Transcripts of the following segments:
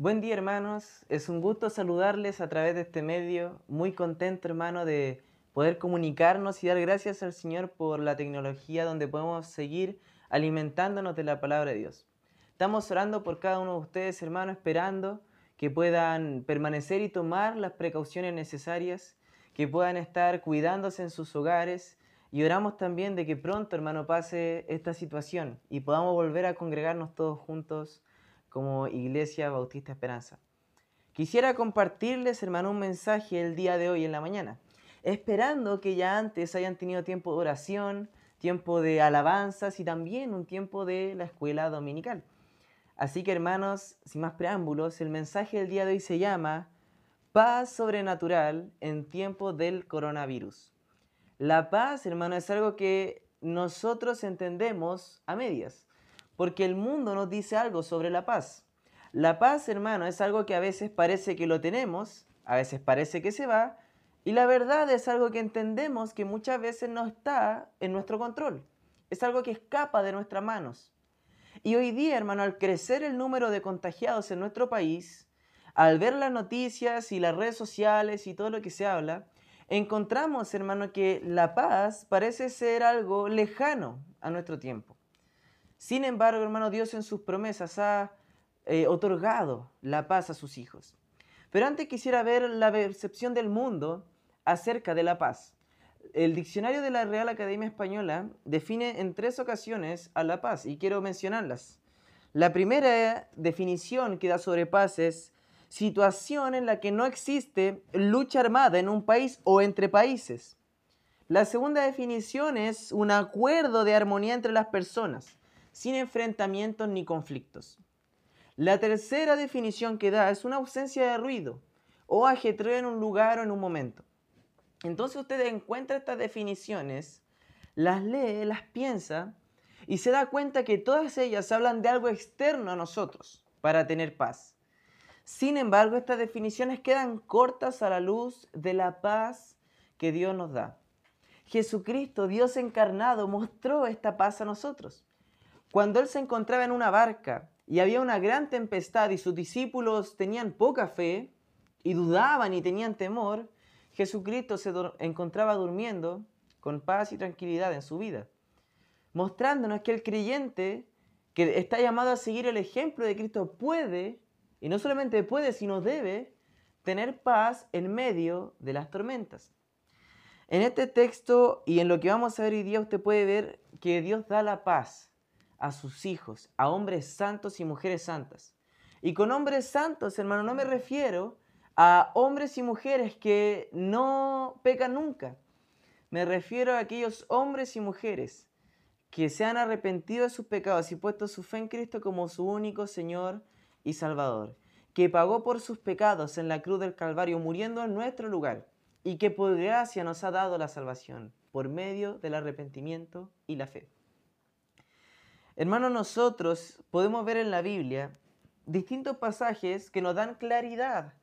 Buen día hermanos, es un gusto saludarles a través de este medio, muy contento hermano de poder comunicarnos y dar gracias al Señor por la tecnología donde podemos seguir alimentándonos de la palabra de Dios. Estamos orando por cada uno de ustedes hermano, esperando que puedan permanecer y tomar las precauciones necesarias, que puedan estar cuidándose en sus hogares. Y oramos también de que pronto hermano pase esta situación y podamos volver a congregarnos todos juntos como Iglesia Bautista Esperanza. Quisiera compartirles, hermano, un mensaje el día de hoy en la mañana, esperando que ya antes hayan tenido tiempo de oración, tiempo de alabanzas y también un tiempo de la escuela dominical. Así que, hermanos, sin más preámbulos, el mensaje del día de hoy se llama Paz sobrenatural en tiempo del coronavirus. La paz, hermano, es algo que nosotros entendemos a medias porque el mundo nos dice algo sobre la paz. La paz, hermano, es algo que a veces parece que lo tenemos, a veces parece que se va, y la verdad es algo que entendemos que muchas veces no está en nuestro control. Es algo que escapa de nuestras manos. Y hoy día, hermano, al crecer el número de contagiados en nuestro país, al ver las noticias y las redes sociales y todo lo que se habla, encontramos, hermano, que la paz parece ser algo lejano a nuestro tiempo. Sin embargo, hermano, Dios en sus promesas ha eh, otorgado la paz a sus hijos. Pero antes quisiera ver la percepción del mundo acerca de la paz. El diccionario de la Real Academia Española define en tres ocasiones a la paz y quiero mencionarlas. La primera definición que da sobre paz es situación en la que no existe lucha armada en un país o entre países. La segunda definición es un acuerdo de armonía entre las personas sin enfrentamientos ni conflictos. La tercera definición que da es una ausencia de ruido o ajetreo en un lugar o en un momento. Entonces usted encuentra estas definiciones, las lee, las piensa y se da cuenta que todas ellas hablan de algo externo a nosotros para tener paz. Sin embargo, estas definiciones quedan cortas a la luz de la paz que Dios nos da. Jesucristo, Dios encarnado, mostró esta paz a nosotros. Cuando él se encontraba en una barca y había una gran tempestad y sus discípulos tenían poca fe y dudaban y tenían temor, Jesucristo se encontraba durmiendo con paz y tranquilidad en su vida, mostrándonos que el creyente que está llamado a seguir el ejemplo de Cristo puede, y no solamente puede, sino debe, tener paz en medio de las tormentas. En este texto y en lo que vamos a ver hoy día usted puede ver que Dios da la paz a sus hijos, a hombres santos y mujeres santas. Y con hombres santos, hermano, no me refiero a hombres y mujeres que no pecan nunca. Me refiero a aquellos hombres y mujeres que se han arrepentido de sus pecados y puesto su fe en Cristo como su único Señor y Salvador, que pagó por sus pecados en la cruz del Calvario muriendo en nuestro lugar y que por gracia nos ha dado la salvación por medio del arrepentimiento y la fe. Hermanos, nosotros podemos ver en la Biblia distintos pasajes que nos dan claridad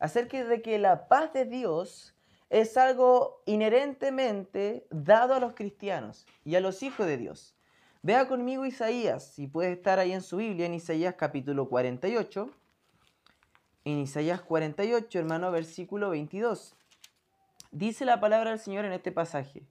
acerca de que la paz de Dios es algo inherentemente dado a los cristianos y a los hijos de Dios. Vea conmigo Isaías, si puede estar ahí en su Biblia, en Isaías capítulo 48. En Isaías 48, hermano, versículo 22. Dice la palabra del Señor en este pasaje.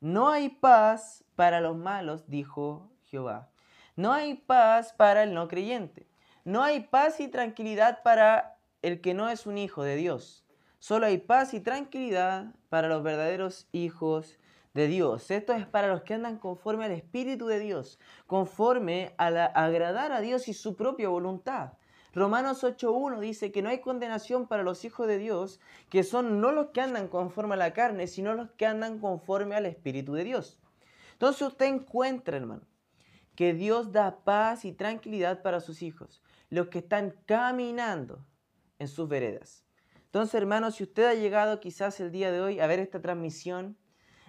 No hay paz para los malos, dijo Jehová. No hay paz para el no creyente. No hay paz y tranquilidad para el que no es un hijo de Dios. Solo hay paz y tranquilidad para los verdaderos hijos de Dios. Esto es para los que andan conforme al Espíritu de Dios, conforme a agradar a Dios y su propia voluntad. Romanos 8.1 dice que no hay condenación para los hijos de Dios, que son no los que andan conforme a la carne, sino los que andan conforme al Espíritu de Dios. Entonces usted encuentra, hermano, que Dios da paz y tranquilidad para sus hijos, los que están caminando en sus veredas. Entonces, hermano, si usted ha llegado quizás el día de hoy a ver esta transmisión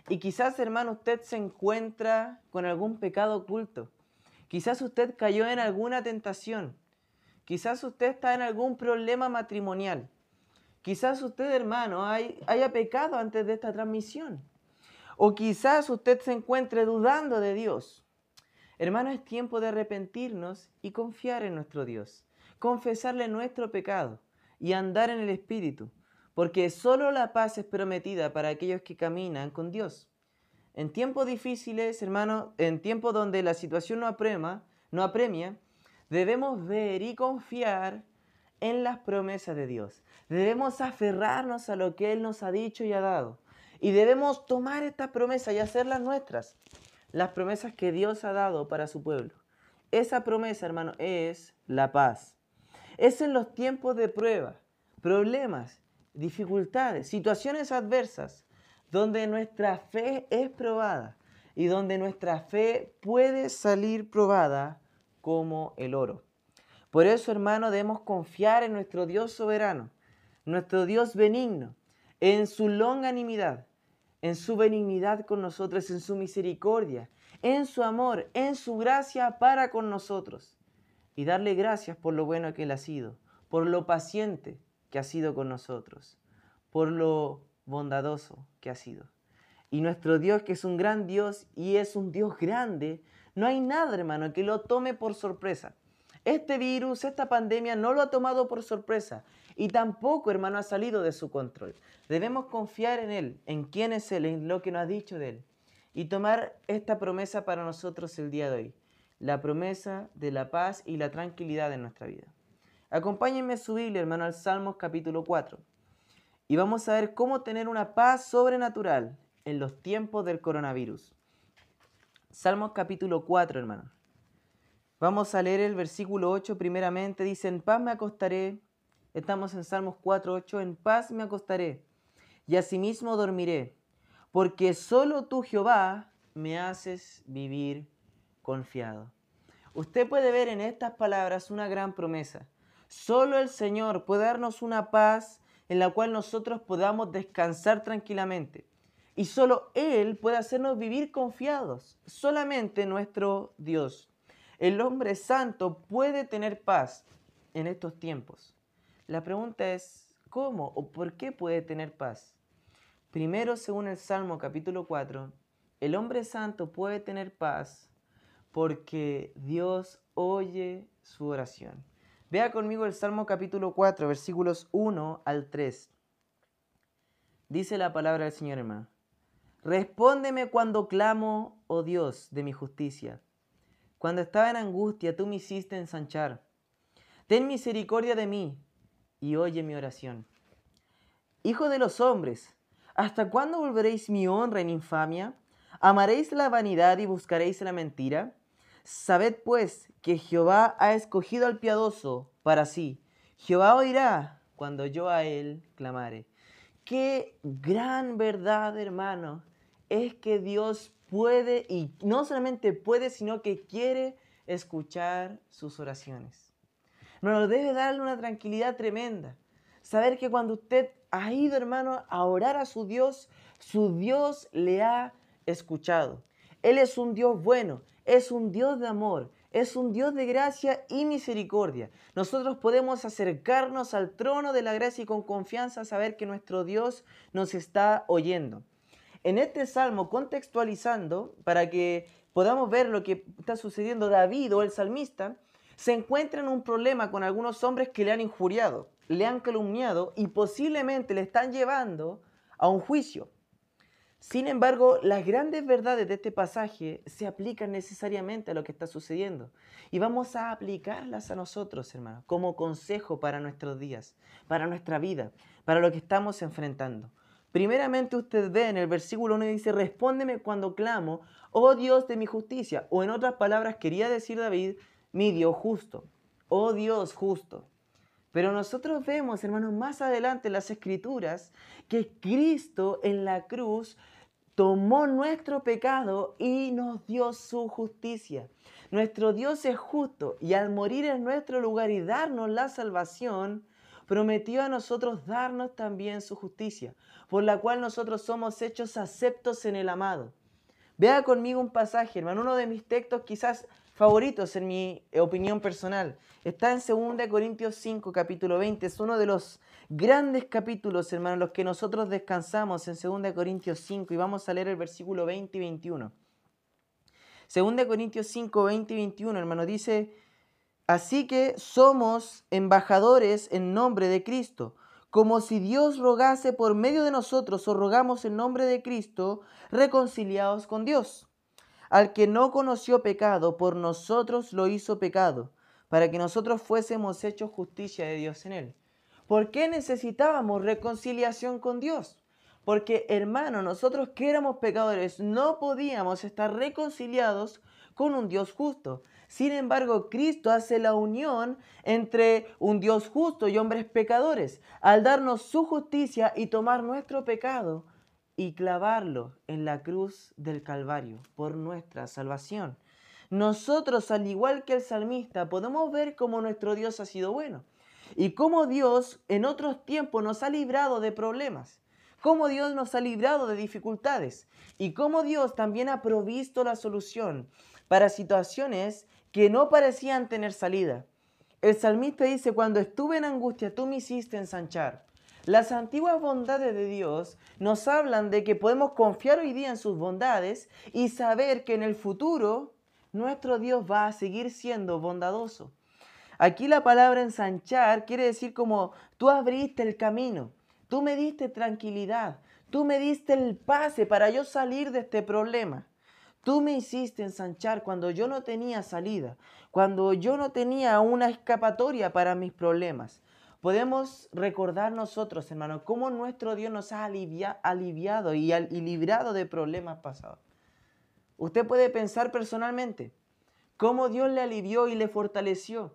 y quizás, hermano, usted se encuentra con algún pecado oculto, quizás usted cayó en alguna tentación, quizás usted está en algún problema matrimonial, quizás usted, hermano, haya pecado antes de esta transmisión, o quizás usted se encuentre dudando de Dios. Hermano, es tiempo de arrepentirnos y confiar en nuestro Dios. confesarle nuestro pecado y andar en el Espíritu, porque solo la paz es prometida para aquellos que caminan con Dios. En tiempos difíciles, hermano, en tiempos donde la situación no aprema, no apremia, debemos ver y confiar en las promesas de Dios. Debemos aferrarnos a lo que Él nos ha dicho y ha dado. Y debemos tomar estas promesas y hacerlas nuestras. Las promesas que Dios ha dado para su pueblo. Esa promesa, hermano, es la paz. Es en los tiempos de prueba, problemas, dificultades, situaciones adversas, donde nuestra fe es probada y donde nuestra fe puede salir probada como el oro. Por eso, hermano, debemos confiar en nuestro Dios soberano, nuestro Dios benigno, en su longanimidad, en su benignidad con nosotros, en su misericordia, en su amor, en su gracia para con nosotros. Y darle gracias por lo bueno que Él ha sido, por lo paciente que ha sido con nosotros, por lo bondadoso que ha sido. Y nuestro Dios, que es un gran Dios y es un Dios grande, no hay nada, hermano, que lo tome por sorpresa. Este virus, esta pandemia no lo ha tomado por sorpresa y tampoco, hermano, ha salido de su control. Debemos confiar en Él, en quién es Él, en lo que nos ha dicho de Él y tomar esta promesa para nosotros el día de hoy, la promesa de la paz y la tranquilidad en nuestra vida. Acompáñenme a su Biblia, hermano, al Salmos capítulo 4 y vamos a ver cómo tener una paz sobrenatural en los tiempos del coronavirus. Salmos capítulo 4, hermano. Vamos a leer el versículo 8 primeramente. Dice, en paz me acostaré. Estamos en Salmos 4, 8. En paz me acostaré y asimismo dormiré porque solo tú, Jehová, me haces vivir confiado. Usted puede ver en estas palabras una gran promesa. Solo el Señor puede darnos una paz en la cual nosotros podamos descansar tranquilamente. Y solo Él puede hacernos vivir confiados. Solamente nuestro Dios. El hombre santo puede tener paz en estos tiempos. La pregunta es, ¿cómo o por qué puede tener paz? Primero, según el Salmo capítulo 4, el hombre santo puede tener paz porque Dios oye su oración. Vea conmigo el Salmo capítulo 4, versículos 1 al 3. Dice la palabra del Señor hermano. Respóndeme cuando clamo, oh Dios, de mi justicia. Cuando estaba en angustia, tú me hiciste ensanchar. Ten misericordia de mí y oye mi oración. Hijo de los hombres, ¿Hasta cuándo volveréis mi honra en infamia? ¿Amaréis la vanidad y buscaréis la mentira? Sabed pues que Jehová ha escogido al piadoso para sí. Jehová oirá cuando yo a él clamare. Qué gran verdad, hermano, es que Dios puede y no solamente puede, sino que quiere escuchar sus oraciones. Nos debe darle una tranquilidad tremenda. Saber que cuando usted ha ido, hermano, a orar a su Dios, su Dios le ha escuchado. Él es un Dios bueno, es un Dios de amor, es un Dios de gracia y misericordia. Nosotros podemos acercarnos al trono de la gracia y con confianza saber que nuestro Dios nos está oyendo. En este salmo, contextualizando, para que podamos ver lo que está sucediendo, David o el salmista se encuentra en un problema con algunos hombres que le han injuriado le han calumniado y posiblemente le están llevando a un juicio. Sin embargo, las grandes verdades de este pasaje se aplican necesariamente a lo que está sucediendo. Y vamos a aplicarlas a nosotros, hermanos, como consejo para nuestros días, para nuestra vida, para lo que estamos enfrentando. Primeramente usted ve en el versículo 1 dice, respóndeme cuando clamo, oh Dios de mi justicia. O en otras palabras, quería decir David, mi Dios justo, oh Dios justo. Pero nosotros vemos, hermanos, más adelante en las escrituras, que Cristo en la cruz tomó nuestro pecado y nos dio su justicia. Nuestro Dios es justo y al morir en nuestro lugar y darnos la salvación, prometió a nosotros darnos también su justicia, por la cual nosotros somos hechos aceptos en el amado. Vea conmigo un pasaje, hermano, uno de mis textos quizás favoritos en mi opinión personal. Está en 2 Corintios 5, capítulo 20. Es uno de los grandes capítulos, hermanos, los que nosotros descansamos en 2 Corintios 5 y vamos a leer el versículo 20 y 21. 2 Corintios 5, 20 y 21, hermano, dice, Así que somos embajadores en nombre de Cristo, como si Dios rogase por medio de nosotros o rogamos en nombre de Cristo, reconciliados con Dios. Al que no conoció pecado, por nosotros lo hizo pecado, para que nosotros fuésemos hechos justicia de Dios en él. ¿Por qué necesitábamos reconciliación con Dios? Porque, hermano, nosotros que éramos pecadores no podíamos estar reconciliados con un Dios justo. Sin embargo, Cristo hace la unión entre un Dios justo y hombres pecadores, al darnos su justicia y tomar nuestro pecado y clavarlo en la cruz del Calvario por nuestra salvación. Nosotros, al igual que el salmista, podemos ver cómo nuestro Dios ha sido bueno y cómo Dios en otros tiempos nos ha librado de problemas, cómo Dios nos ha librado de dificultades y cómo Dios también ha provisto la solución para situaciones que no parecían tener salida. El salmista dice, cuando estuve en angustia, tú me hiciste ensanchar. Las antiguas bondades de Dios nos hablan de que podemos confiar hoy día en sus bondades y saber que en el futuro nuestro Dios va a seguir siendo bondadoso. Aquí la palabra ensanchar quiere decir como tú abriste el camino, tú me diste tranquilidad, tú me diste el pase para yo salir de este problema. Tú me hiciste ensanchar cuando yo no tenía salida, cuando yo no tenía una escapatoria para mis problemas. Podemos recordar nosotros, hermanos, cómo nuestro Dios nos ha aliviado y, y librado de problemas pasados. Usted puede pensar personalmente cómo Dios le alivió y le fortaleció,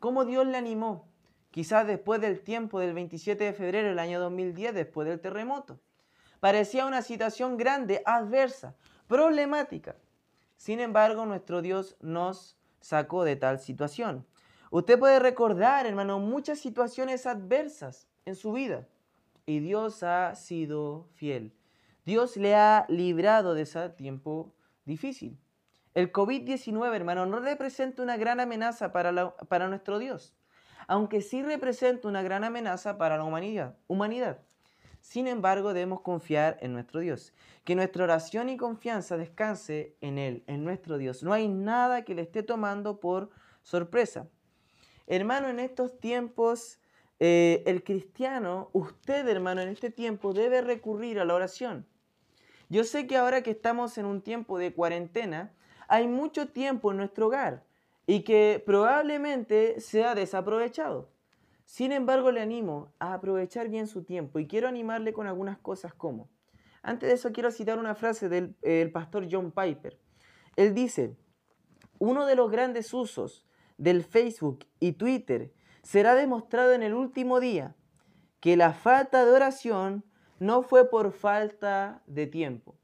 cómo Dios le animó, quizás después del tiempo del 27 de febrero del año 2010, después del terremoto. Parecía una situación grande, adversa, problemática. Sin embargo, nuestro Dios nos sacó de tal situación. Usted puede recordar, hermano, muchas situaciones adversas en su vida y Dios ha sido fiel. Dios le ha librado de ese tiempo difícil. El COVID-19, hermano, no representa una gran amenaza para, para nuestro Dios, aunque sí representa una gran amenaza para la humanidad. humanidad. Sin embargo, debemos confiar en nuestro Dios. Que nuestra oración y confianza descanse en Él, en nuestro Dios. No hay nada que le esté tomando por sorpresa. Hermano, en estos tiempos, eh, el cristiano, usted, hermano, en este tiempo debe recurrir a la oración. Yo sé que ahora que estamos en un tiempo de cuarentena, hay mucho tiempo en nuestro hogar y que probablemente sea desaprovechado. Sin embargo, le animo a aprovechar bien su tiempo y quiero animarle con algunas cosas como. Antes de eso, quiero citar una frase del pastor John Piper. Él dice, uno de los grandes usos del Facebook y Twitter será demostrado en el último día que la falta de oración no fue por falta de tiempo.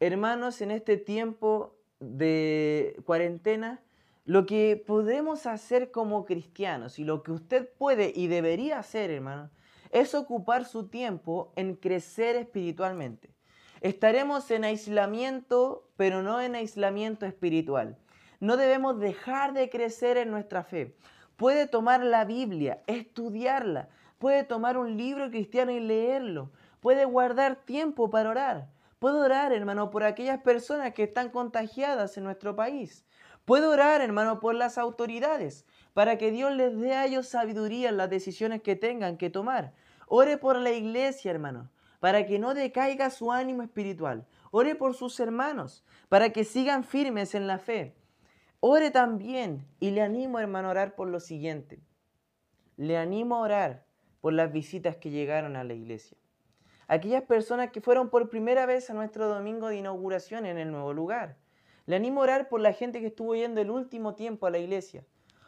Hermanos, en este tiempo de cuarentena, lo que podemos hacer como cristianos y lo que usted puede y debería hacer, hermano, es ocupar su tiempo en crecer espiritualmente. Estaremos en aislamiento, pero no en aislamiento espiritual. No debemos dejar de crecer en nuestra fe. Puede tomar la Biblia, estudiarla, puede tomar un libro cristiano y leerlo, puede guardar tiempo para orar. Puedo orar, hermano, por aquellas personas que están contagiadas en nuestro país. Puedo orar, hermano, por las autoridades, para que Dios les dé a ellos sabiduría en las decisiones que tengan que tomar. Ore por la iglesia, hermano, para que no decaiga su ánimo espiritual. Ore por sus hermanos, para que sigan firmes en la fe. Ore también, y le animo, hermano, a orar por lo siguiente. Le animo a orar por las visitas que llegaron a la iglesia. Aquellas personas que fueron por primera vez a nuestro domingo de inauguración en el nuevo lugar le animo a orar por la gente que estuvo yendo el último tiempo a la iglesia.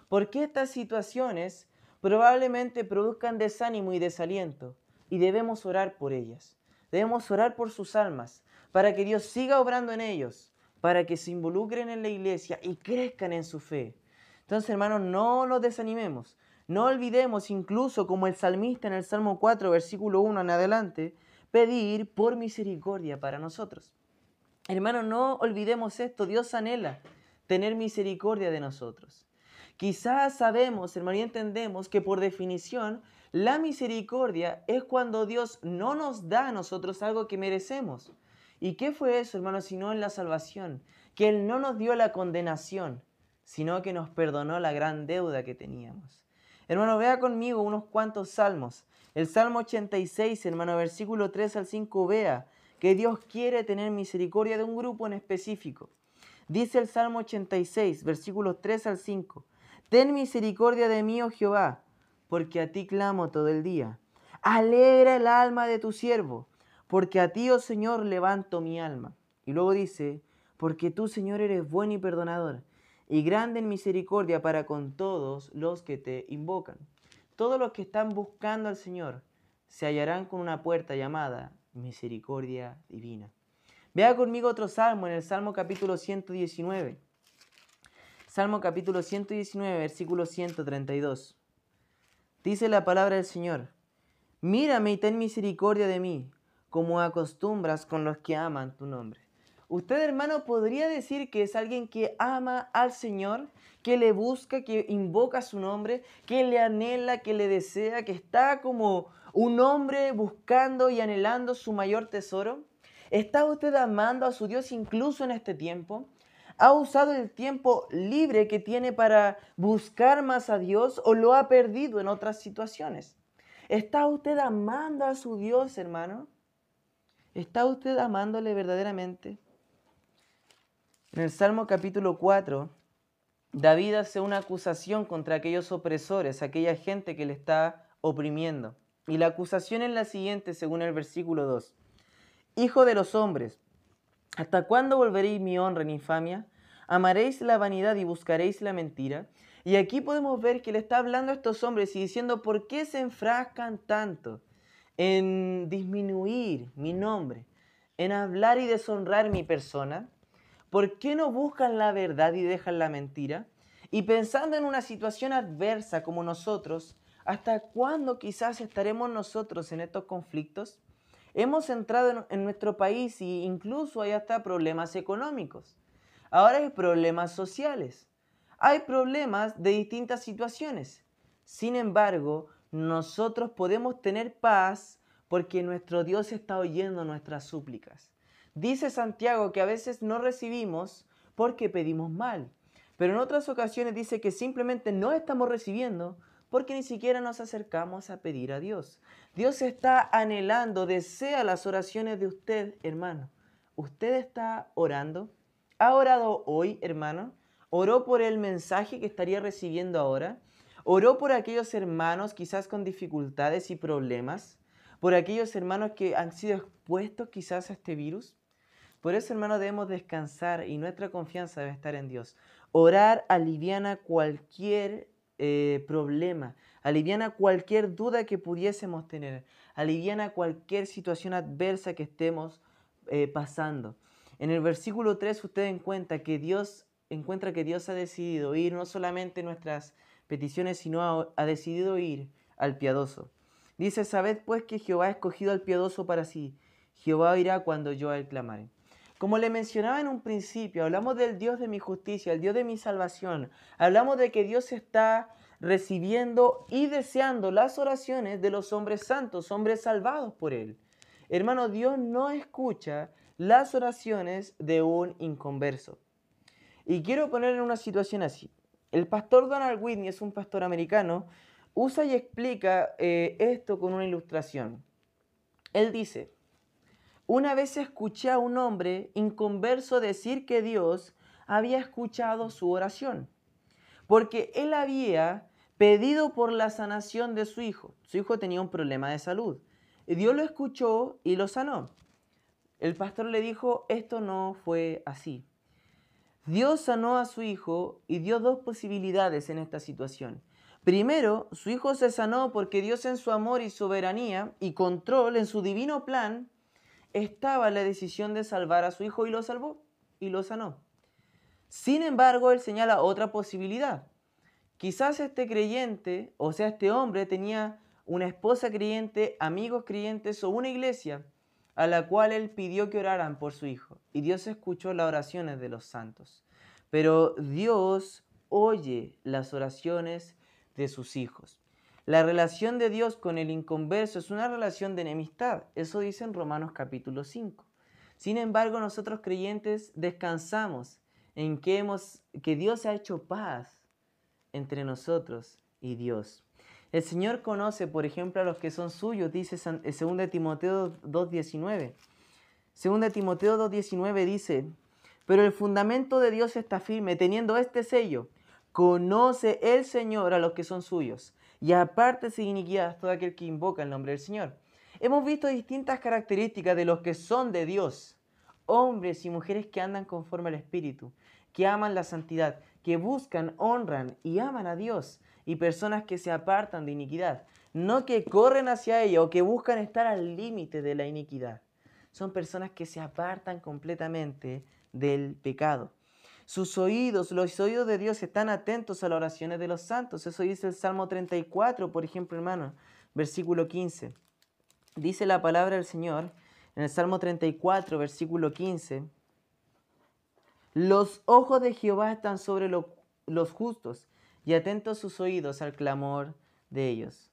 Porque estas situaciones probablemente produzcan desánimo y desaliento. Y debemos orar por ellas. Debemos orar por sus almas, para que Dios siga obrando en ellos, para que se involucren en la iglesia y crezcan en su fe. Entonces, hermanos, no nos desanimemos. No olvidemos, incluso como el salmista en el Salmo 4, versículo 1 en adelante, pedir por misericordia para nosotros. Hermano, no olvidemos esto, Dios anhela tener misericordia de nosotros. Quizás sabemos, hermano, y entendemos que por definición la misericordia es cuando Dios no nos da a nosotros algo que merecemos. ¿Y qué fue eso, hermano, sino en la salvación? Que Él no nos dio la condenación, sino que nos perdonó la gran deuda que teníamos. Hermano, vea conmigo unos cuantos salmos. El Salmo 86, hermano, versículo 3 al 5, vea que Dios quiere tener misericordia de un grupo en específico. Dice el Salmo 86, versículos 3 al 5. Ten misericordia de mí, oh Jehová, porque a ti clamo todo el día. Alegra el alma de tu siervo, porque a ti, oh Señor, levanto mi alma. Y luego dice, porque tú, Señor, eres bueno y perdonador, y grande en misericordia para con todos los que te invocan. Todos los que están buscando al Señor se hallarán con una puerta llamada misericordia divina. Vea conmigo otro salmo en el Salmo capítulo 119. Salmo capítulo 119, versículo 132. Dice la palabra del Señor, mírame y ten misericordia de mí, como acostumbras con los que aman tu nombre. Usted, hermano, podría decir que es alguien que ama al Señor, que le busca, que invoca su nombre, que le anhela, que le desea, que está como un hombre buscando y anhelando su mayor tesoro. ¿Está usted amando a su Dios incluso en este tiempo? ¿Ha usado el tiempo libre que tiene para buscar más a Dios o lo ha perdido en otras situaciones? ¿Está usted amando a su Dios, hermano? ¿Está usted amándole verdaderamente? En el Salmo capítulo 4, David hace una acusación contra aquellos opresores, aquella gente que le está oprimiendo. Y la acusación es la siguiente, según el versículo 2. Hijo de los hombres, ¿hasta cuándo volveréis mi honra en infamia? ¿Amaréis la vanidad y buscaréis la mentira? Y aquí podemos ver que le está hablando a estos hombres y diciendo, ¿por qué se enfrascan tanto en disminuir mi nombre, en hablar y deshonrar mi persona? ¿Por qué no buscan la verdad y dejan la mentira? Y pensando en una situación adversa como nosotros, ¿hasta cuándo quizás estaremos nosotros en estos conflictos? Hemos entrado en, nuestro país e incluso hay hasta problemas económicos. Ahora hay problemas sociales. Hay problemas de distintas situaciones. Sin embargo, nosotros podemos tener paz porque nuestro Dios está oyendo nuestras súplicas. Dice Santiago que a veces no recibimos porque pedimos mal, pero en otras ocasiones dice que simplemente no estamos recibiendo porque ni siquiera nos acercamos a pedir a Dios. Dios está anhelando, desea las oraciones de usted, hermano. ¿Usted está orando? ¿Ha orado hoy, hermano? ¿Oró por el mensaje que estaría recibiendo ahora? ¿Oró por aquellos hermanos quizás con dificultades y problemas? ¿Por aquellos hermanos que han sido expuestos quizás a este virus? Por eso, hermano, debemos descansar y nuestra confianza debe estar en Dios. Orar aliviana cualquier eh, problema, aliviana cualquier duda que pudiésemos tener, aliviana cualquier situación adversa que estemos eh, pasando. En el versículo 3 usted encuentra que Dios encuentra que Dios ha decidido ir no solamente nuestras peticiones, sino ha, decidido ir al piadoso. Dice, sabed pues que Jehová ha escogido al piadoso para sí. Jehová irá cuando yo a él clamare. Como le mencionaba en un principio, hablamos del Dios de mi justicia, el Dios de mi salvación. Hablamos de que Dios está recibiendo y deseando las oraciones de los hombres santos, hombres salvados por Él. Hermano, Dios no escucha las oraciones de un inconverso. Y quiero poner en una situación así. El pastor Donald Whitney es un pastor americano, usa y explica eh, esto con una ilustración. Él dice, una vez escuché a un hombre inconverso decir que Dios había escuchado su oración, porque él había pedido por la sanación de su hijo. Su hijo tenía un problema de salud. Dios lo escuchó y lo sanó. El pastor le dijo, esto no fue así. Dios sanó a su hijo y dio dos posibilidades en esta situación. Primero, su hijo se sanó porque Dios en su amor y soberanía y control, en su divino plan, estaba la decisión de salvar a su hijo y lo salvó y lo sanó. Sin embargo, él señala otra posibilidad. Quizás este creyente, o sea, este hombre tenía una esposa creyente, amigos creyentes o una iglesia a la cual él pidió que oraran por su hijo. Y Dios escuchó las oraciones de los santos. Pero Dios oye las oraciones de sus hijos. La relación de Dios con el inconverso es una relación de enemistad. Eso dice en Romanos capítulo 5. Sin embargo, nosotros creyentes descansamos en que, hemos, que Dios ha hecho paz entre nosotros y Dios. El Señor conoce, por ejemplo, a los que son suyos, dice 2 Timoteo 2.19. 2 Timoteo 2.19 dice, pero el fundamento de Dios está firme, teniendo este sello. Conoce el Señor a los que son suyos, y aparte sin iniquidad todo aquel que invoca el nombre del Señor. Hemos visto distintas características de los que son de Dios, hombres y mujeres que andan conforme al Espíritu, que aman la santidad, que buscan, honran y aman a Dios, y personas que se apartan de iniquidad, no que corren hacia ella o que buscan estar al límite de la iniquidad. Son personas que se apartan completamente del pecado. Sus oídos, los oídos de Dios están atentos a las oraciones de los santos. Eso dice el Salmo 34, por ejemplo, hermano, versículo 15. Dice la palabra del Señor en el Salmo 34, versículo 15. Los ojos de Jehová están sobre los justos y atentos sus oídos al clamor de ellos.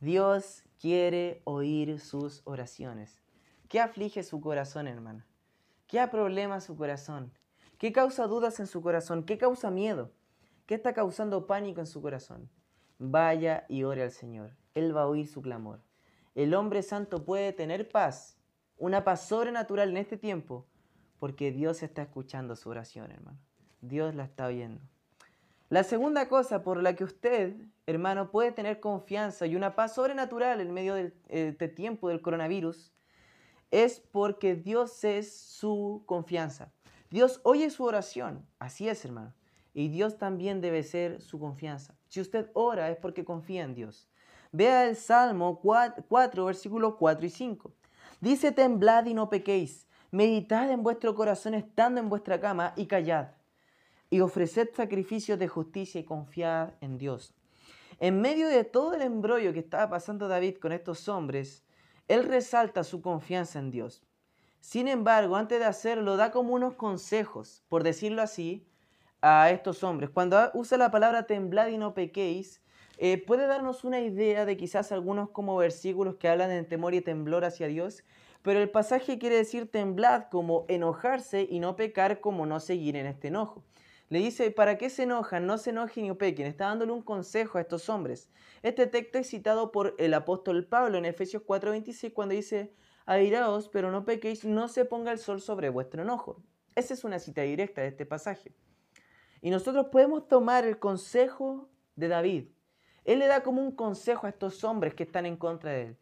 Dios quiere oír sus oraciones. ¿Qué aflige su corazón, hermano? ¿Qué problema su corazón? ¿Qué causa dudas en su corazón? ¿Qué causa miedo? ¿Qué está causando pánico en su corazón? Vaya y ore al Señor. Él va a oír su clamor. El hombre santo puede tener paz, una paz sobrenatural en este tiempo, porque Dios está escuchando su oración, hermano. Dios la está oyendo. La segunda cosa por la que usted, hermano, puede tener confianza y una paz sobrenatural en medio eh, tiempo del coronavirus es porque Dios es su confianza. Dios oye su oración. Así es, hermano. Y Dios también debe ser su confianza. Si usted ora es porque confía en Dios. Vea el Salmo 4, versículos 4 y 5. Dice, temblad y no pequéis. Meditad en vuestro corazón estando en vuestra cama y callad y ofreced sacrificios de justicia y confiad en Dios. En medio de todo el embrollo que estaba pasando David con estos hombres, él resalta su confianza en Dios. Sin embargo, antes de hacerlo, da como unos consejos, por decirlo así, a estos hombres. Cuando usa la palabra temblad y no pequéis, eh, puede darnos una idea de quizás algunos como versículos que hablan de temor y temblor hacia Dios, pero el pasaje quiere decir temblad como enojarse y no pecar como no seguir en este enojo. Le dice, ¿para qué se enojan? No se enojen ni pequen. Está dándole un consejo a estos hombres. Este texto es citado por el apóstol Pablo en Efesios 4:26 cuando dice, airaos, pero no pequéis, no se ponga el sol sobre vuestro enojo. Esa es una cita directa de este pasaje. Y nosotros podemos tomar el consejo de David. Él le da como un consejo a estos hombres que están en contra de él.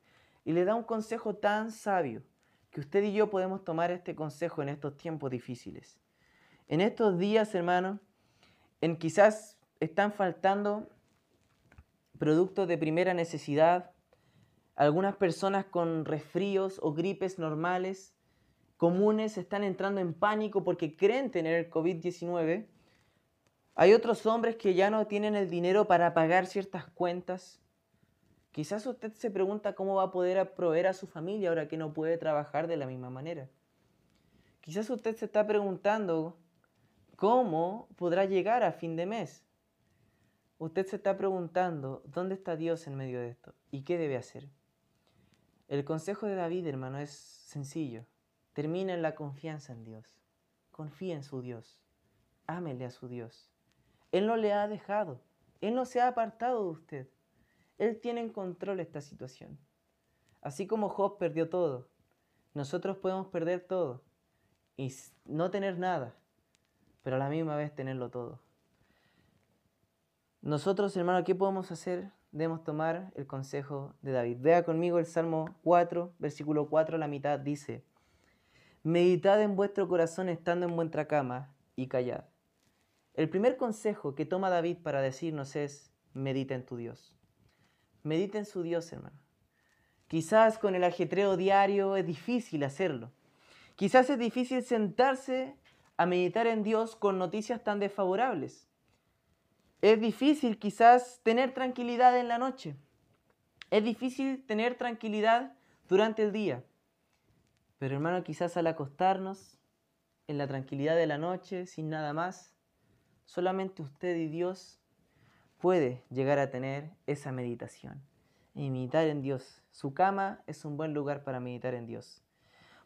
Y le da un consejo tan sabio que usted y yo podemos tomar este consejo en estos tiempos difíciles. En estos días, hermano, en quizás están faltando productos de primera necesidad, algunas personas con resfríos o gripes normales comunes están entrando en pánico porque creen tener el COVID-19. Hay otros hombres que ya no tienen el dinero para pagar ciertas cuentas. Quizás usted se pregunta cómo va a poder proveer a su familia ahora que no puede trabajar de la misma manera. Quizás usted se está preguntando ¿Cómo podrá llegar a fin de mes? Usted se está preguntando, ¿dónde está Dios en medio de esto? ¿Y qué debe hacer? El consejo de David, hermano, es sencillo. Termina en la confianza en Dios. Confía en su Dios. Ámele a su Dios. Él no le ha dejado. Él no se ha apartado de usted. Él tiene en control esta situación. Así como Job perdió todo, nosotros podemos perder todo y no tener nada pero a la misma vez tenerlo todo. Nosotros, hermano, ¿qué podemos hacer? Debemos tomar el consejo de David. Vea conmigo el Salmo 4, versículo 4, la mitad dice, Meditad en vuestro corazón estando en vuestra cama y callad. El primer consejo que toma David para decirnos es, medita en tu Dios. Medita en su Dios, hermano. Quizás con el ajetreo diario es difícil hacerlo. Quizás es difícil sentarse a meditar en Dios con noticias tan desfavorables. Es difícil quizás tener tranquilidad en la noche. Es difícil tener tranquilidad durante el día. Pero hermano, quizás al acostarnos en la tranquilidad de la noche, sin nada más, solamente usted y Dios puede llegar a tener esa meditación y meditar en Dios. Su cama es un buen lugar para meditar en Dios.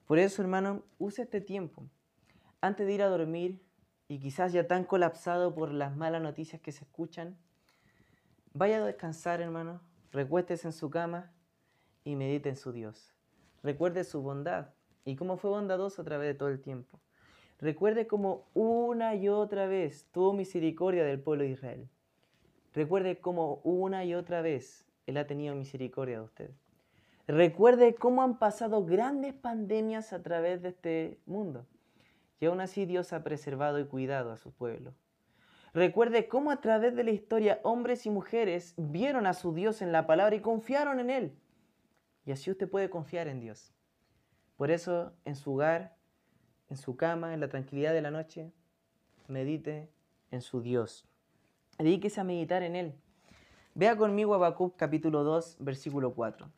Por eso, hermano, use este tiempo antes de ir a dormir y quizás ya tan colapsado por las malas noticias que se escuchan, vaya a descansar, hermano, recuéstese en su cama y medite en su Dios. Recuerde su bondad y cómo fue bondadoso a través de todo el tiempo. Recuerde cómo una y otra vez tuvo misericordia del pueblo de Israel. Recuerde cómo una y otra vez Él ha tenido misericordia de usted. Recuerde cómo han pasado grandes pandemias a través de este mundo. Y aún así Dios ha preservado y cuidado a su pueblo. Recuerde cómo a través de la historia hombres y mujeres vieron a su Dios en la palabra y confiaron en Él. Y así usted puede confiar en Dios. Por eso en su hogar, en su cama, en la tranquilidad de la noche, medite en su Dios. Dedíquese a meditar en Él. Vea conmigo Habacuc capítulo 2, versículo 4.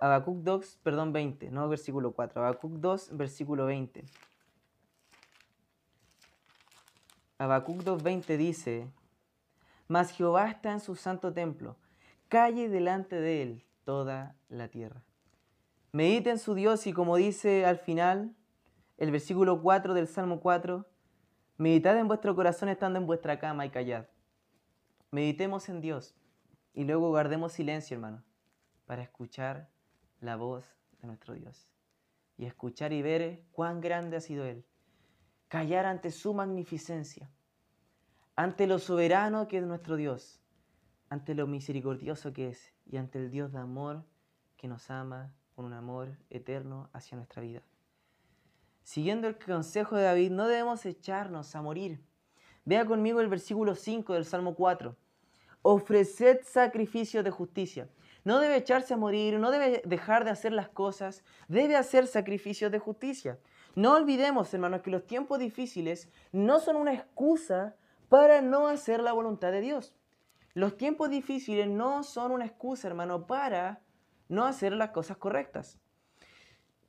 Habacuc 2, perdón, 20, no versículo 4. Habacuc 2, versículo 20. Habacuc 2.20 dice, Mas Jehová está en su santo templo, calle delante de él toda la tierra. Medite en su Dios y como dice al final el versículo 4 del Salmo 4, meditad en vuestro corazón estando en vuestra cama y callad. Meditemos en Dios y luego guardemos silencio, hermano, para escuchar la voz de nuestro Dios y escuchar y ver cuán grande ha sido Él callar ante su magnificencia, ante lo soberano que es nuestro Dios, ante lo misericordioso que es y ante el Dios de amor que nos ama con un amor eterno hacia nuestra vida. Siguiendo el consejo de David, no debemos echarnos a morir. Vea conmigo el versículo 5 del Salmo 4. Ofreced sacrificios de justicia. No debe echarse a morir, no debe dejar de hacer las cosas, debe hacer sacrificios de justicia. No olvidemos, hermanos, que los tiempos difíciles no son una excusa para no hacer la voluntad de Dios. Los tiempos difíciles no son una excusa, hermano, para no hacer las cosas correctas.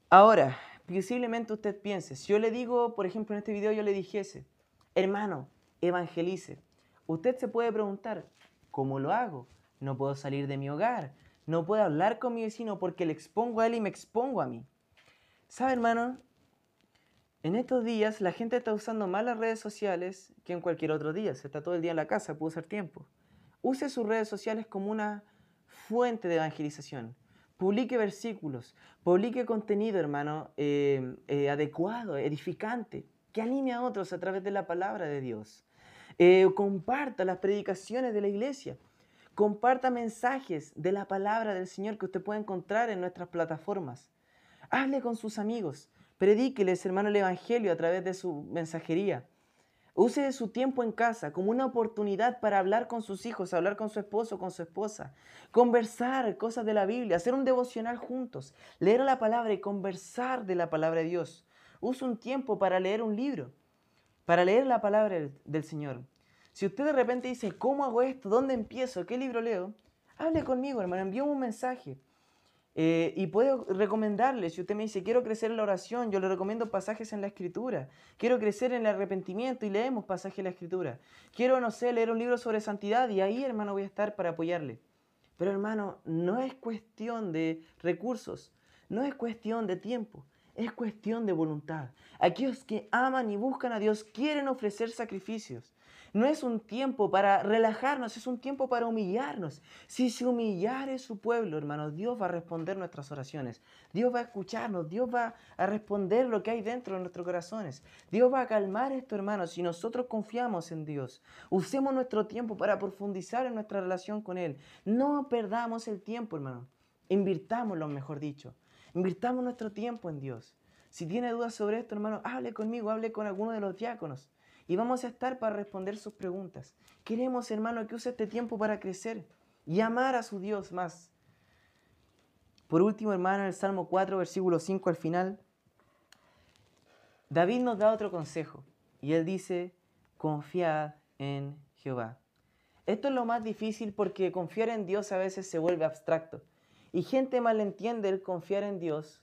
Ahora, posiblemente usted piense, si yo le digo, por ejemplo, en este video yo le dijese, hermano, evangelice, usted se puede preguntar, ¿cómo lo hago? No puedo salir de mi hogar, no puedo hablar con mi vecino porque le expongo a él y me expongo a mí. ¿Sabe, hermano? En estos días la gente está usando más las redes sociales que en cualquier otro día. Se está todo el día en la casa, puede usar tiempo. Use sus redes sociales como una fuente de evangelización. Publique versículos, publique contenido, hermano, eh, eh, adecuado, edificante, que anime a otros a través de la palabra de Dios. Eh, comparta las predicaciones de la iglesia. Comparta mensajes de la palabra del Señor que usted puede encontrar en nuestras plataformas. Hable con sus amigos. Predíqueles, hermano, el Evangelio a través de su mensajería. Use su tiempo en casa como una oportunidad para hablar con sus hijos, hablar con su esposo, con su esposa, conversar cosas de la Biblia, hacer un devocional juntos, leer la palabra y conversar de la palabra de Dios. Use un tiempo para leer un libro, para leer la palabra del Señor. Si usted de repente dice, ¿cómo hago esto? ¿Dónde empiezo? ¿Qué libro leo? Hable conmigo, hermano, envíame un mensaje. Eh, y puedo recomendarle, si usted me dice, quiero crecer en la oración, yo le recomiendo pasajes en la escritura. Quiero crecer en el arrepentimiento y leemos pasajes en la escritura. Quiero, no sé, leer un libro sobre santidad y ahí, hermano, voy a estar para apoyarle. Pero, hermano, no es cuestión de recursos, no es cuestión de tiempo, es cuestión de voluntad. Aquellos que aman y buscan a Dios quieren ofrecer sacrificios. No es un tiempo para relajarnos, es un tiempo para humillarnos. Si se humillare su pueblo, hermanos, Dios va a responder nuestras oraciones. Dios va a escucharnos, Dios va a responder lo que hay dentro de nuestros corazones. Dios va a calmar esto, hermanos, si nosotros confiamos en Dios. Usemos nuestro tiempo para profundizar en nuestra relación con Él. No perdamos el tiempo, hermano. Invirtámoslo, mejor dicho. Invirtamos nuestro tiempo en Dios. Si tiene dudas sobre esto, hermano, hable conmigo, hable con alguno de los diáconos y vamos a estar para responder sus preguntas. Queremos, hermano, que use este tiempo para crecer y amar a su Dios más. Por último, hermano, en el Salmo 4, versículo 5 al final, David nos da otro consejo y él dice, confiad en Jehová. Esto es lo más difícil porque confiar en Dios a veces se vuelve abstracto y gente malentiende el confiar en Dios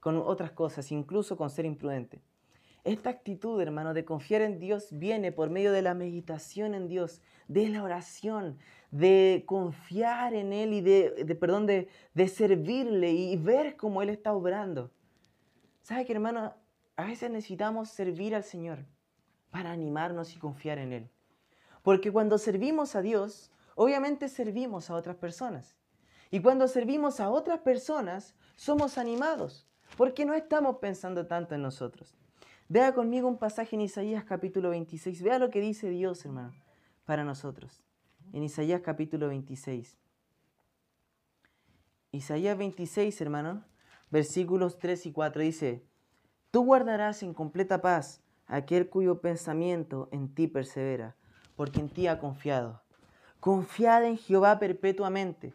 con otras cosas, incluso con ser imprudente. Esta actitud, hermano, de confiar en Dios viene por medio de la meditación en Dios, de la oración, de confiar en Él y de, perdón, de, de servirle y ver cómo Él está obrando. ¿Sabe que, hermano? A veces necesitamos servir al Señor para animarnos y confiar en Él. Porque cuando servimos a Dios, obviamente servimos a otras personas. Y cuando servimos a otras personas, somos animados, porque no estamos pensando tanto en nosotros. Vea conmigo un pasaje en Isaías capítulo 26. Vea lo que dice Dios, hermano, para nosotros. En Isaías capítulo 26. Isaías 26, hermano, versículos 3 y 4 dice, Tú guardarás en completa paz aquel cuyo pensamiento en ti persevera, porque en ti ha confiado. Confiad en Jehová perpetuamente,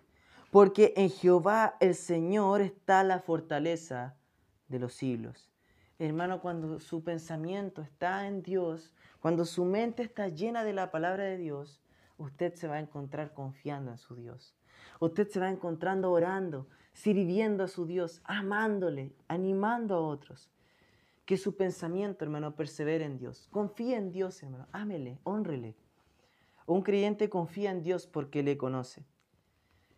porque en Jehová el Señor está la fortaleza de los siglos. Hermano, cuando su pensamiento está en Dios, cuando su mente está llena de la palabra de Dios, usted se va a encontrar confiando en su Dios. Usted se va encontrando orando, sirviendo a su Dios, amándole, animando a otros. Que su pensamiento, hermano, persevere en Dios. Confíe en Dios, hermano. Ámele, honrele. Un creyente confía en Dios porque le conoce.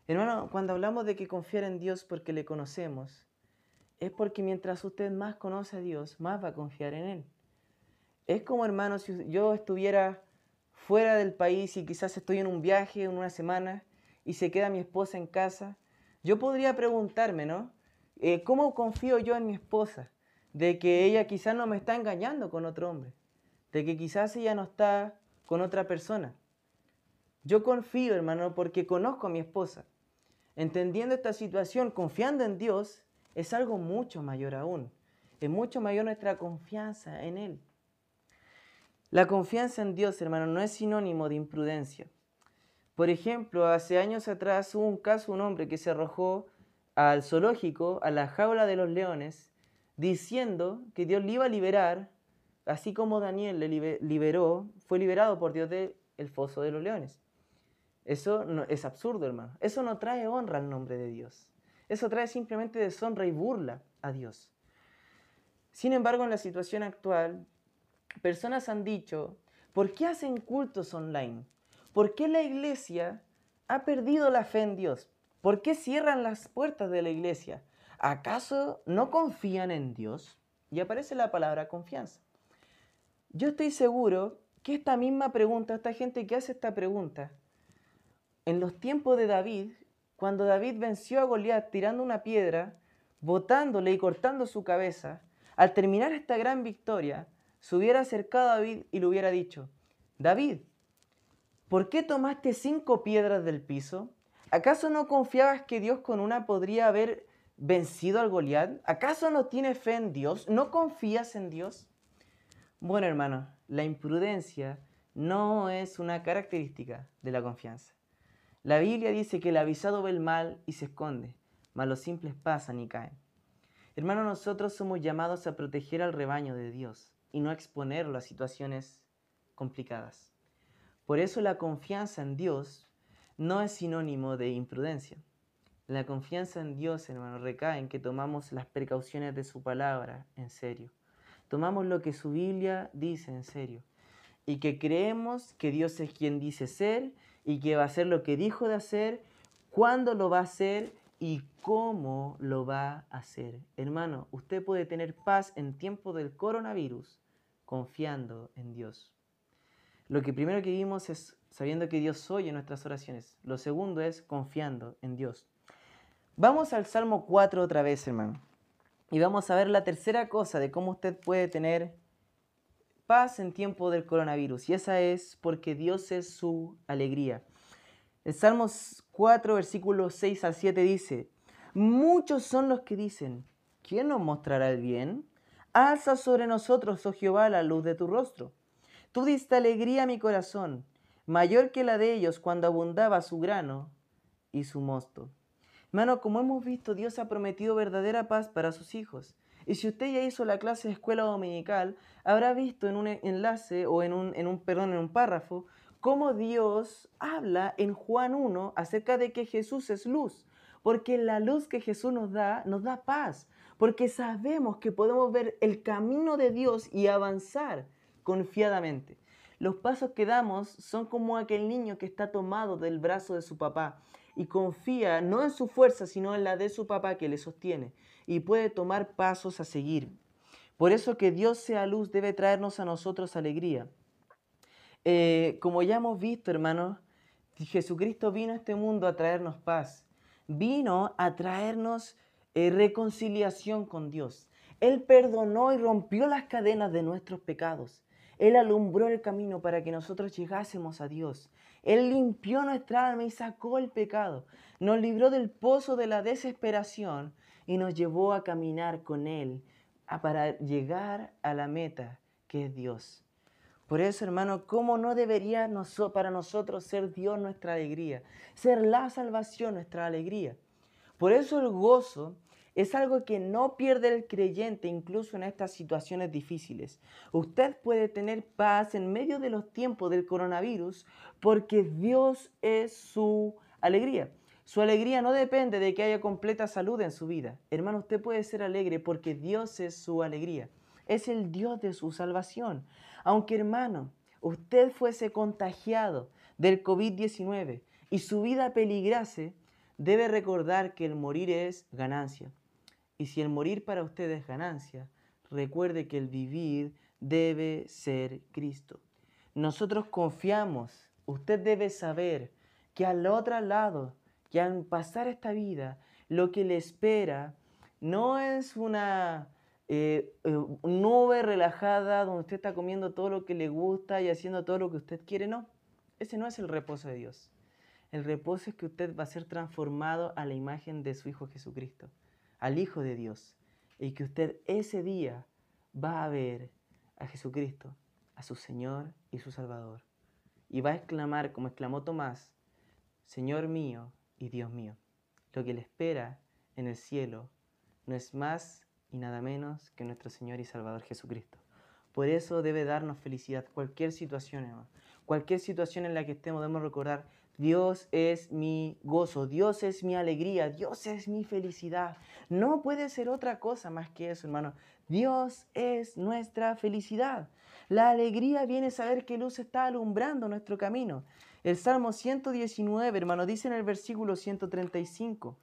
Hermano, cuando hablamos de que confiar en Dios porque le conocemos, es porque mientras usted más conoce a Dios, más va a confiar en Él. Es como, hermano, si yo estuviera fuera del país y quizás estoy en un viaje en una semana y se queda mi esposa en casa, yo podría preguntarme, ¿no? Eh, ¿Cómo confío yo en mi esposa? De que ella quizás no me está engañando con otro hombre, de que quizás ella no está con otra persona. Yo confío, hermano, porque conozco a mi esposa. Entendiendo esta situación, confiando en Dios, es algo mucho mayor aún. Es mucho mayor nuestra confianza en Él. La confianza en Dios, hermano, no es sinónimo de imprudencia. Por ejemplo, hace años atrás hubo un caso, un hombre que se arrojó al zoológico, a la jaula de los leones, diciendo que Dios le iba a liberar, así como Daniel le liberó, fue liberado por Dios del foso de los leones. Eso no, es absurdo, hermano. Eso no trae honra al nombre de Dios. Eso trae simplemente deshonra y burla a Dios. Sin embargo, en la situación actual, personas han dicho, ¿por qué hacen cultos online? ¿Por qué la iglesia ha perdido la fe en Dios? ¿Por qué cierran las puertas de la iglesia? ¿Acaso no confían en Dios? Y aparece la palabra confianza. Yo estoy seguro que esta misma pregunta, esta gente que hace esta pregunta, en los tiempos de David, cuando David venció a Goliat tirando una piedra, botándole y cortando su cabeza, al terminar esta gran victoria, se hubiera acercado a David y le hubiera dicho, David, ¿por qué tomaste cinco piedras del piso? ¿Acaso no confiabas que Dios con una podría haber vencido al Goliat? ¿Acaso no tienes fe en Dios? ¿No confías en Dios? Bueno, hermano, la imprudencia no es una característica de la confianza. La Biblia dice que el avisado ve el mal y se esconde, mas los simples pasan y caen. Hermano, nosotros somos llamados a proteger al rebaño de Dios y no exponerlo a situaciones complicadas. Por eso la confianza en Dios no es sinónimo de imprudencia. La confianza en Dios, hermano, recae en que tomamos las precauciones de su palabra en serio. Tomamos lo que su Biblia dice en serio. Y que creemos que Dios es quien dice ser y que va a hacer lo que dijo de hacer, cuándo lo va a hacer y cómo lo va a hacer. Hermano, usted puede tener paz en tiempo del coronavirus confiando en Dios. Lo que primero que vimos es sabiendo que Dios oye nuestras oraciones. Lo segundo es confiando en Dios. Vamos al Salmo 4 otra vez, hermano. Y vamos a ver la tercera cosa de cómo usted puede tener paz en tiempo del coronavirus. Y esa es porque Dios es su alegría. El Salmos 4, versículos 6 al 7 dice, Muchos son los que dicen, ¿quién nos mostrará el bien? Alza sobre nosotros, oh Jehová, la luz de tu rostro. Tú diste alegría a mi corazón, mayor que la de ellos cuando abundaba su grano y su mosto. Hermano, como hemos visto, Dios ha prometido verdadera paz para sus hijos. Y si usted ya hizo la clase de escuela dominical, habrá visto en un enlace o en un, en un, perdón, en un párrafo cómo Dios habla en Juan 1 acerca de que Jesús es luz. Porque la luz que Jesús nos da nos da paz. Porque sabemos que podemos ver el camino de Dios y avanzar confiadamente. Los pasos que damos son como aquel niño que está tomado del brazo de su papá y confía no en su fuerza, sino en la de su papá que le sostiene y puede tomar pasos a seguir. Por eso que Dios sea luz debe traernos a nosotros alegría. Eh, como ya hemos visto, hermanos, Jesucristo vino a este mundo a traernos paz. Vino a traernos eh, reconciliación con Dios. Él perdonó y rompió las cadenas de nuestros pecados. Él alumbró el camino para que nosotros llegásemos a Dios. Él limpió nuestra alma y sacó el pecado. Nos libró del pozo de la desesperación y nos llevó a caminar con Él para llegar a la meta que es Dios. Por eso, hermano, ¿cómo no debería para nosotros ser Dios nuestra alegría? Ser la salvación nuestra alegría. Por eso el gozo es algo que no pierde el creyente incluso en estas situaciones difíciles. Usted puede tener paz en medio de los tiempos del coronavirus porque Dios es su alegría. Su alegría no depende de que haya completa salud en su vida. Hermano, usted puede ser alegre porque Dios es su alegría. Es el Dios de su salvación. Aunque hermano, usted fuese contagiado del COVID-19 y su vida peligrase, debe recordar que el morir es ganancia. Y si el morir para usted es ganancia, recuerde que el vivir debe ser Cristo. Nosotros confiamos, usted debe saber que al otro lado, que al pasar esta vida, lo que le espera no es una eh, eh, nube relajada donde usted está comiendo todo lo que le gusta y haciendo todo lo que usted quiere, no. Ese no es el reposo de Dios. El reposo es que usted va a ser transformado a la imagen de su Hijo Jesucristo al Hijo de Dios y que usted ese día va a ver a Jesucristo, a su Señor y su Salvador. Y va a exclamar, como exclamó Tomás, Señor mío y Dios mío. Lo que le espera en el cielo no es más y nada menos que nuestro Señor y Salvador Jesucristo. Por eso debe darnos felicidad cualquier situación, Cualquier situación en la que estemos debemos recordar Dios es mi gozo, Dios es mi alegría, Dios es mi felicidad. No puede ser otra cosa más que eso, hermano. Dios es nuestra felicidad. La alegría viene a saber que luz está alumbrando nuestro camino. El Salmo 119, hermano, dice en el versículo 135.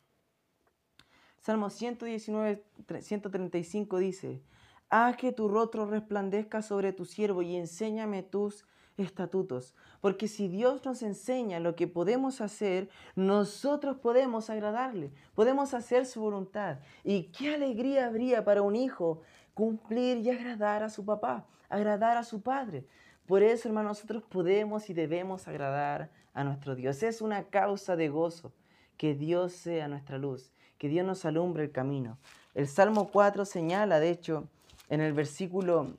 Salmo 119, 135 dice, Haz que tu rostro resplandezca sobre tu siervo y enséñame tus estatutos. Porque si Dios nos enseña lo que podemos hacer, nosotros podemos agradarle, podemos hacer su voluntad. Y qué alegría habría para un hijo cumplir y agradar a su papá, agradar a su padre. Por eso, hermano, nosotros podemos y debemos agradar a nuestro Dios. Es una causa de gozo que Dios sea nuestra luz, que Dios nos alumbre el camino. El Salmo 4 señala, de hecho, en el versículo,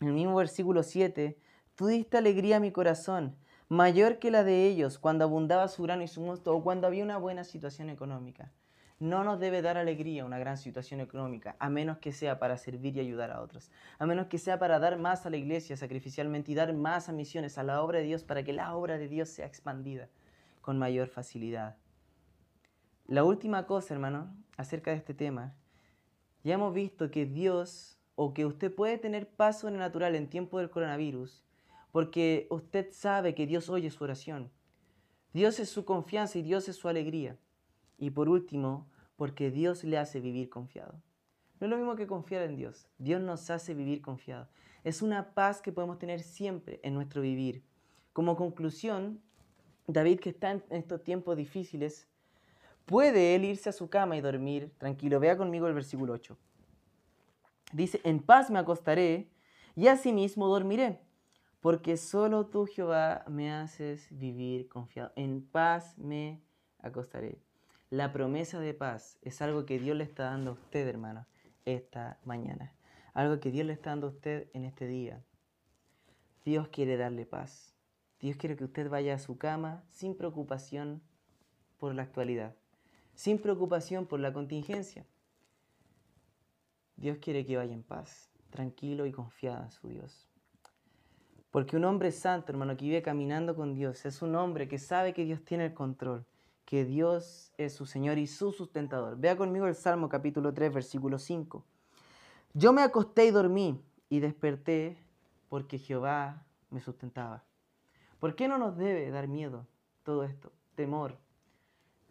en el mismo versículo 7, Tú diste alegría a mi corazón, mayor que la de ellos cuando abundaba su grano y su mosto o cuando había una buena situación económica. No nos debe dar alegría una gran situación económica, a menos que sea para servir y ayudar a otros, a menos que sea para dar más a la iglesia sacrificialmente y dar más a misiones, a la obra de Dios, para que la obra de Dios sea expandida con mayor facilidad. La última cosa, hermano, acerca de este tema, ya hemos visto que Dios, o que usted puede tener paso en el natural en tiempo del coronavirus, porque usted sabe que Dios oye su oración. Dios es su confianza y Dios es su alegría. Y por último, porque Dios le hace vivir confiado. No es lo mismo que confiar en Dios. Dios nos hace vivir confiado. Es una paz que podemos tener siempre en nuestro vivir. Como conclusión, David, que está en estos tiempos difíciles, puede él irse a su cama y dormir tranquilo. Vea conmigo el versículo 8. Dice, en paz me acostaré y asimismo dormiré porque solo tú, Jehová, me haces vivir confiado. En paz me acostaré. La promesa de paz es algo que Dios le está dando a usted, hermano, esta mañana. Algo que Dios le está dando a usted en este día. Dios quiere darle paz. Dios quiere que usted vaya a su cama sin preocupación por la actualidad, sin preocupación por la contingencia. Dios quiere que vaya en paz, tranquilo y confiado en su Dios. Porque un hombre santo, hermano, que vive caminando con Dios, es un hombre que sabe que Dios tiene el control, que Dios es su Señor y su sustentador. Vea conmigo el Salmo capítulo 3, versículo 5. Yo me acosté y dormí y desperté porque Jehová me sustentaba. ¿Por qué no nos debe dar miedo todo esto? Temor.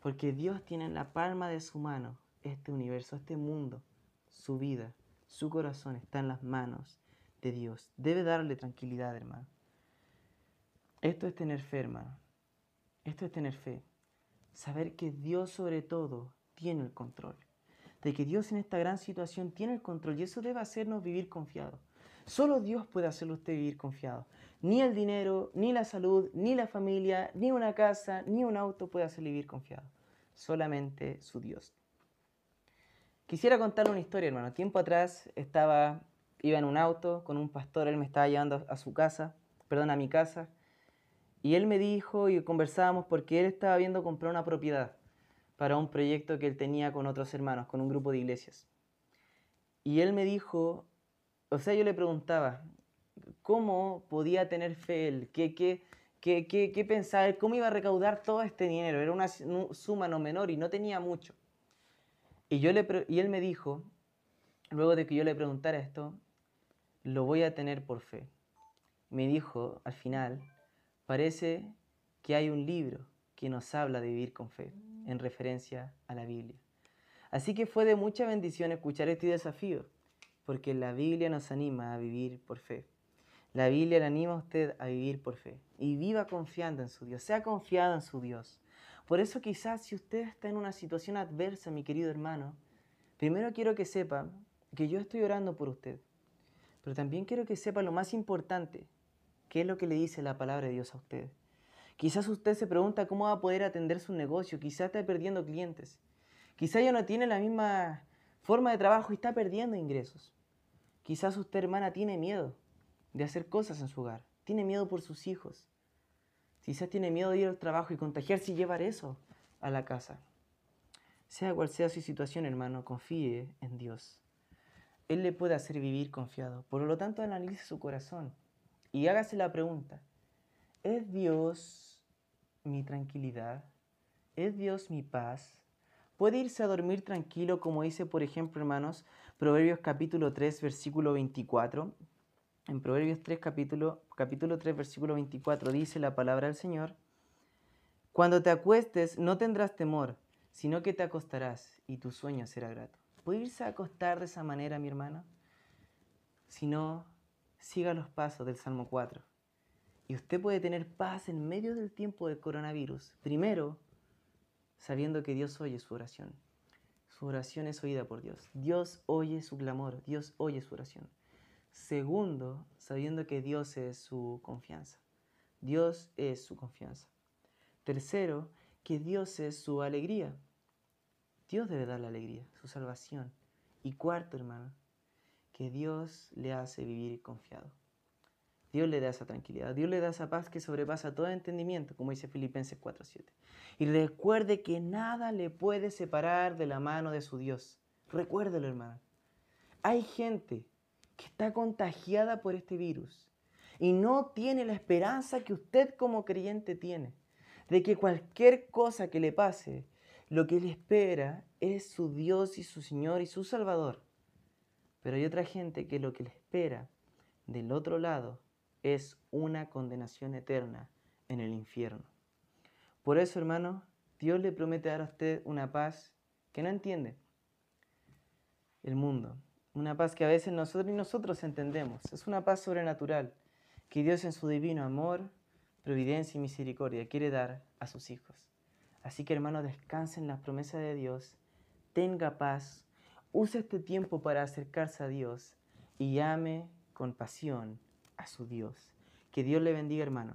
Porque Dios tiene en la palma de su mano este universo, este mundo, su vida, su corazón está en las manos de Dios. Debe darle tranquilidad, hermano. Esto es tener fe, hermano. Esto es tener fe. Saber que Dios sobre todo tiene el control. De que Dios en esta gran situación tiene el control y eso debe hacernos vivir confiados. Solo Dios puede hacerlo usted vivir confiado. Ni el dinero, ni la salud, ni la familia, ni una casa, ni un auto puede hacerle vivir confiado. Solamente su Dios. Quisiera contarle una historia, hermano. Tiempo atrás estaba, iba en un auto con un pastor, él me estaba llevando a su casa, perdón, a mi casa, y él me dijo y conversábamos porque él estaba viendo comprar una propiedad para un proyecto que él tenía con otros hermanos, con un grupo de iglesias. Y él me dijo, o sea, yo le preguntaba, ¿cómo podía tener fe él? ¿Qué, qué, qué, qué, pensaba ¿Cómo iba a recaudar todo este dinero? Era una suma no menor y no tenía mucho. Y, yo le, y él me dijo, luego de que yo le preguntara esto, lo voy a tener por fe. Me dijo al final, parece que hay un libro que nos habla de vivir con fe, en referencia a la Biblia. Así que fue de mucha bendición escuchar este desafío, porque la Biblia nos anima a vivir por fe. La Biblia le anima a usted a vivir por fe y viva confiando en su Dios, sea confiado en su Dios. Por eso quizás si usted está en una situación adversa, mi querido hermano, primero quiero que sepa que yo estoy orando por usted, pero también quiero que sepa lo más importante, ¿Qué es lo que le dice la palabra de Dios a usted? Quizás usted se pregunta cómo va a poder atender su negocio, quizás está perdiendo clientes, quizás ya no tiene la misma forma de trabajo y está perdiendo ingresos. Quizás usted, hermana, tiene miedo de hacer cosas en su hogar, tiene miedo por sus hijos, quizás tiene miedo de ir al trabajo y contagiarse y llevar eso a la casa. Sea cual sea su situación, hermano, confíe en Dios. Él le puede hacer vivir confiado. Por lo tanto, analice su corazón. Y hágase la pregunta, ¿es Dios mi tranquilidad? ¿Es Dios mi paz? ¿Puede irse a dormir tranquilo como dice, por ejemplo, hermanos, Proverbios capítulo 3, versículo 24? En Proverbios 3, capítulo, capítulo 3, versículo 24 dice la palabra del Señor, Cuando te acuestes no tendrás temor, sino que te acostarás y tu sueño será grato. ¿Puede irse a acostar de esa manera, mi hermano? Si no, siga los pasos del Salmo 4. Y usted puede tener paz en medio del tiempo del coronavirus. Primero, sabiendo que Dios oye su oración. Su oración es oída por Dios. Dios oye su clamor. Dios oye su oración. Segundo, sabiendo que Dios es su confianza. Dios es su confianza. Tercero, que Dios es su alegría. Dios debe dar la alegría, su salvación. Y cuarto, hermano, que Dios le hace vivir confiado. Dios le da esa tranquilidad, Dios le da esa paz que sobrepasa todo entendimiento, como dice Filipenses 4:7. Y recuerde que nada le puede separar de la mano de su Dios. Recuérdelo, hermano. Hay gente que está contagiada por este virus y no tiene la esperanza que usted como creyente tiene, de que cualquier cosa que le pase, lo que le espera es su Dios y su Señor y su Salvador. Pero hay otra gente que lo que le espera del otro lado es una condenación eterna en el infierno. Por eso, hermano, Dios le promete dar a usted una paz que no entiende el mundo. Una paz que a veces nosotros nosotros entendemos. Es una paz sobrenatural que Dios en su divino amor, providencia y misericordia quiere dar a sus hijos. Así que hermano, descanse en las promesas de Dios, tenga paz, Use este tiempo para acercarse a Dios y llame con pasión a su Dios. Que Dios le bendiga, hermano.